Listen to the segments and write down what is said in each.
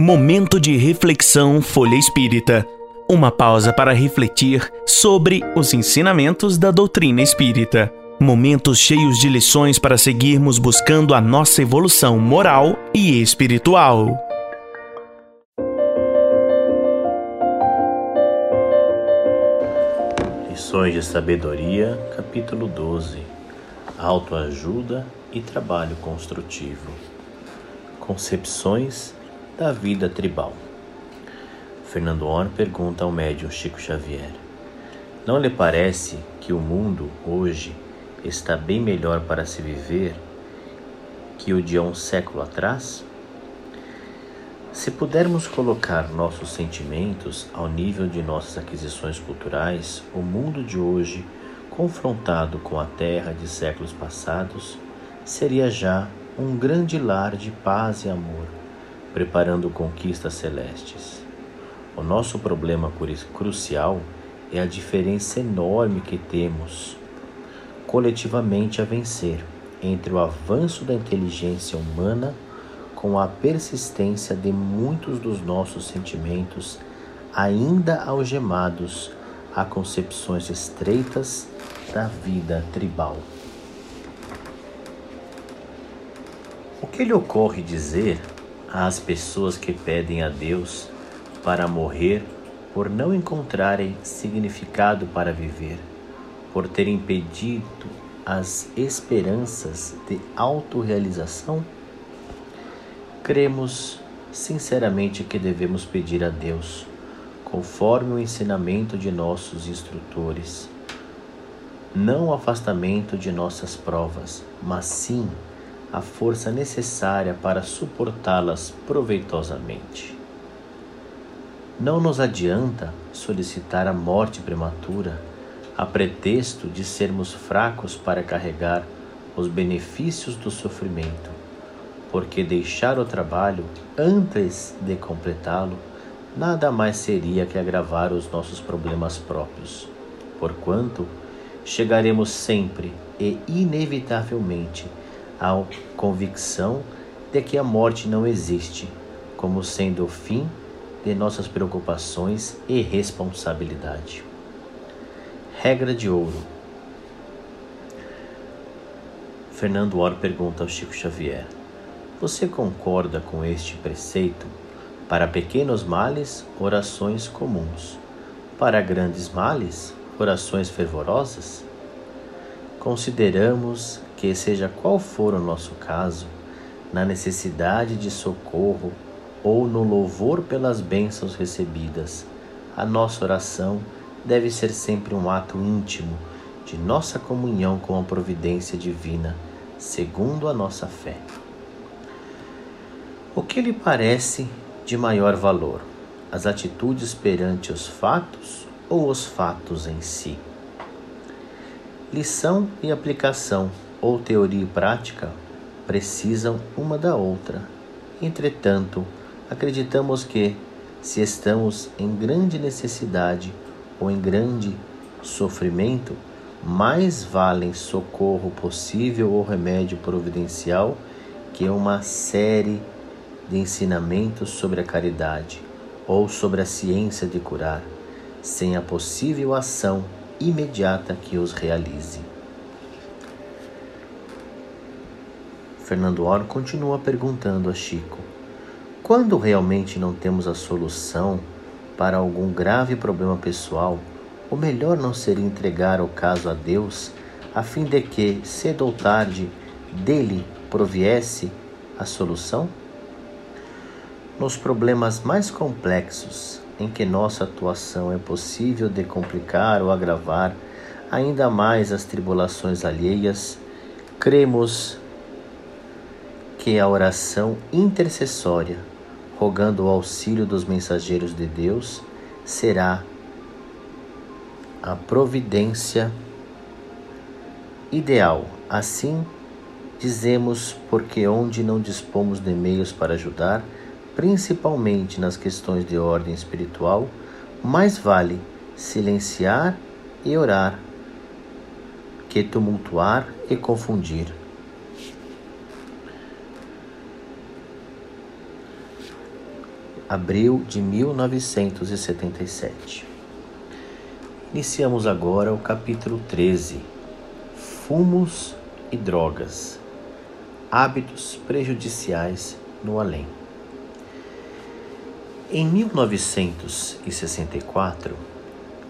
Momento de reflexão Folha Espírita. Uma pausa para refletir sobre os ensinamentos da doutrina espírita. Momentos cheios de lições para seguirmos buscando a nossa evolução moral e espiritual. Lições de Sabedoria, capítulo 12 Autoajuda e Trabalho Construtivo Concepções da vida tribal. Fernando Orr pergunta ao médium Chico Xavier: Não lhe parece que o mundo hoje está bem melhor para se viver que o de um século atrás? Se pudermos colocar nossos sentimentos ao nível de nossas aquisições culturais, o mundo de hoje, confrontado com a terra de séculos passados, seria já um grande lar de paz e amor preparando conquistas celestes. O nosso problema crucial é a diferença enorme que temos coletivamente a vencer entre o avanço da inteligência humana com a persistência de muitos dos nossos sentimentos ainda algemados a concepções estreitas da vida tribal. O que lhe ocorre dizer às pessoas que pedem a Deus para morrer por não encontrarem significado para viver, por terem pedido as esperanças de autorrealização? Cremos sinceramente que devemos pedir a Deus, conforme o ensinamento de nossos instrutores, não o afastamento de nossas provas, mas sim a força necessária para suportá-las proveitosamente. Não nos adianta solicitar a morte prematura a pretexto de sermos fracos para carregar os benefícios do sofrimento, porque deixar o trabalho antes de completá-lo nada mais seria que agravar os nossos problemas próprios, porquanto chegaremos sempre e inevitavelmente a convicção de que a morte não existe, como sendo o fim de nossas preocupações e responsabilidade. Regra de ouro. Fernando Or pergunta ao Chico Xavier: Você concorda com este preceito? Para pequenos males, orações comuns. Para grandes males, orações fervorosas? Consideramos que, seja qual for o nosso caso, na necessidade de socorro ou no louvor pelas bênçãos recebidas, a nossa oração deve ser sempre um ato íntimo de nossa comunhão com a providência divina, segundo a nossa fé. O que lhe parece de maior valor, as atitudes perante os fatos ou os fatos em si? Lição e aplicação ou teoria e prática precisam uma da outra. Entretanto, acreditamos que, se estamos em grande necessidade ou em grande sofrimento, mais valem socorro possível ou remédio providencial que uma série de ensinamentos sobre a caridade ou sobre a ciência de curar, sem a possível ação imediata que os realize. Fernando Oro continua perguntando a Chico: quando realmente não temos a solução para algum grave problema pessoal, o melhor não seria entregar o caso a Deus, a fim de que, cedo ou tarde, dele proviesse a solução? Nos problemas mais complexos, em que nossa atuação é possível de complicar ou agravar ainda mais as tribulações alheias, cremos que a oração intercessória, rogando o auxílio dos mensageiros de Deus, será a providência ideal. Assim, dizemos porque onde não dispomos de meios para ajudar, principalmente nas questões de ordem espiritual, mais vale silenciar e orar que tumultuar e confundir. Abril de 1977. Iniciamos agora o capítulo 13: Fumos e drogas. Hábitos prejudiciais no além. Em 1964,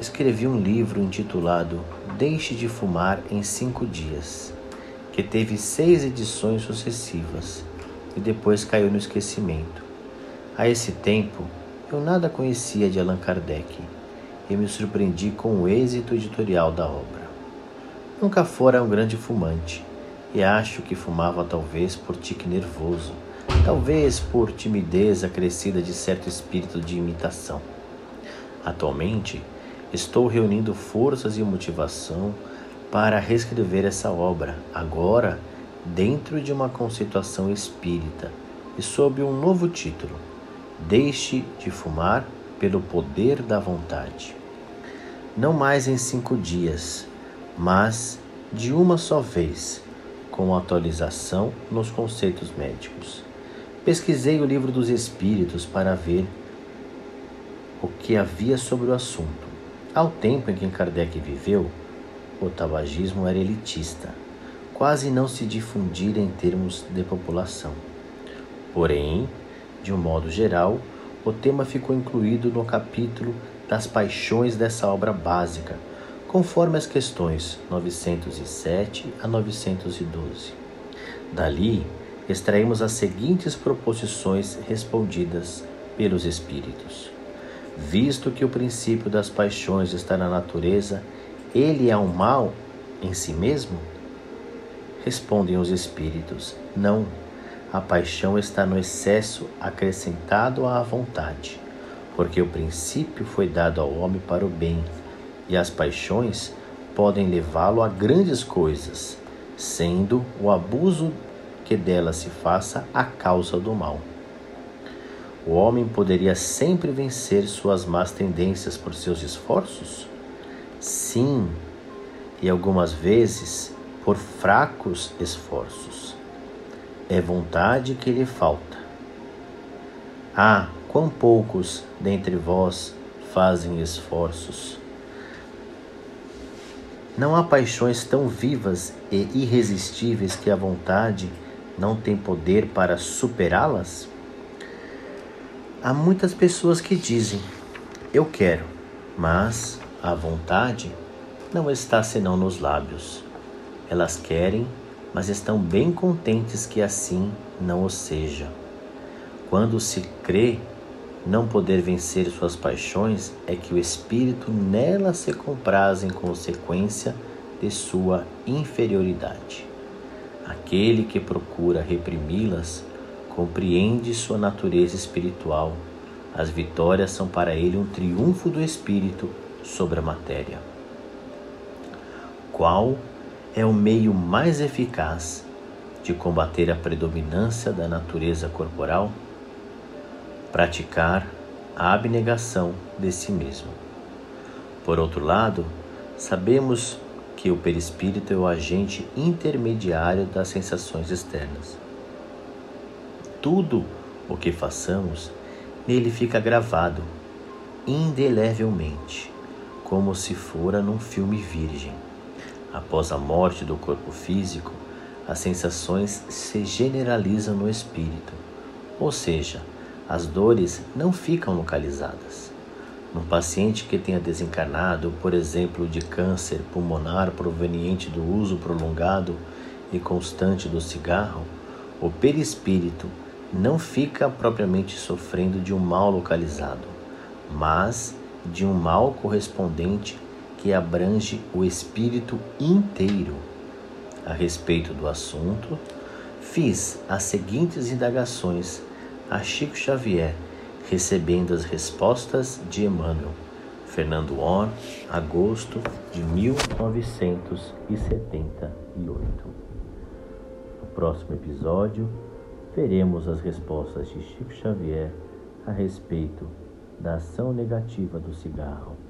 escrevi um livro intitulado Deixe de Fumar em Cinco Dias, que teve seis edições sucessivas e depois caiu no esquecimento. A esse tempo, eu nada conhecia de Allan Kardec e me surpreendi com o êxito editorial da obra. Nunca fora um grande fumante e acho que fumava talvez por tique nervoso, talvez por timidez acrescida de certo espírito de imitação. Atualmente, estou reunindo forças e motivação para reescrever essa obra, agora dentro de uma conceituação espírita e sob um novo título: Deixe de fumar pelo poder da vontade. Não mais em cinco dias, mas de uma só vez, com atualização nos conceitos médicos. Pesquisei o livro dos Espíritos para ver o que havia sobre o assunto. Ao tempo em que Kardec viveu, o tabagismo era elitista quase não se difundir em termos de população. Porém, de um modo geral, o tema ficou incluído no capítulo das paixões dessa obra básica, conforme as questões 907 a 912. Dali, extraímos as seguintes proposições respondidas pelos Espíritos. Visto que o princípio das paixões está na natureza, ele é um mal em si mesmo? Respondem os espíritos: Não, a paixão está no excesso acrescentado à vontade, porque o princípio foi dado ao homem para o bem, e as paixões podem levá-lo a grandes coisas, sendo o abuso que dela se faça a causa do mal. O homem poderia sempre vencer suas más tendências por seus esforços? Sim, e algumas vezes por fracos esforços. É vontade que lhe falta. Ah, quão poucos dentre vós fazem esforços. Não há paixões tão vivas e irresistíveis que a vontade não tem poder para superá-las? Há muitas pessoas que dizem: Eu quero, mas a vontade não está senão nos lábios. Elas querem, mas estão bem contentes que assim não o seja. Quando se crê não poder vencer suas paixões, é que o espírito nelas se compraz em consequência de sua inferioridade. Aquele que procura reprimi-las compreende sua natureza espiritual. As vitórias são para ele um triunfo do espírito sobre a matéria. Qual é o meio mais eficaz de combater a predominância da natureza corporal? Praticar a abnegação de si mesmo. Por outro lado, sabemos que o perispírito é o agente intermediário das sensações externas. Tudo o que façamos nele fica gravado indelevelmente, como se fora num filme virgem. Após a morte do corpo físico, as sensações se generalizam no espírito, ou seja, as dores não ficam localizadas. Num paciente que tenha desencarnado, por exemplo, de câncer pulmonar proveniente do uso prolongado e constante do cigarro, o perispírito não fica propriamente sofrendo de um mal localizado, mas de um mal correspondente que abrange o espírito inteiro. A respeito do assunto, fiz as seguintes indagações a Chico Xavier, recebendo as respostas de Emmanuel. Fernando On, agosto de 1978. No próximo episódio, veremos as respostas de Chico Xavier a respeito da ação negativa do cigarro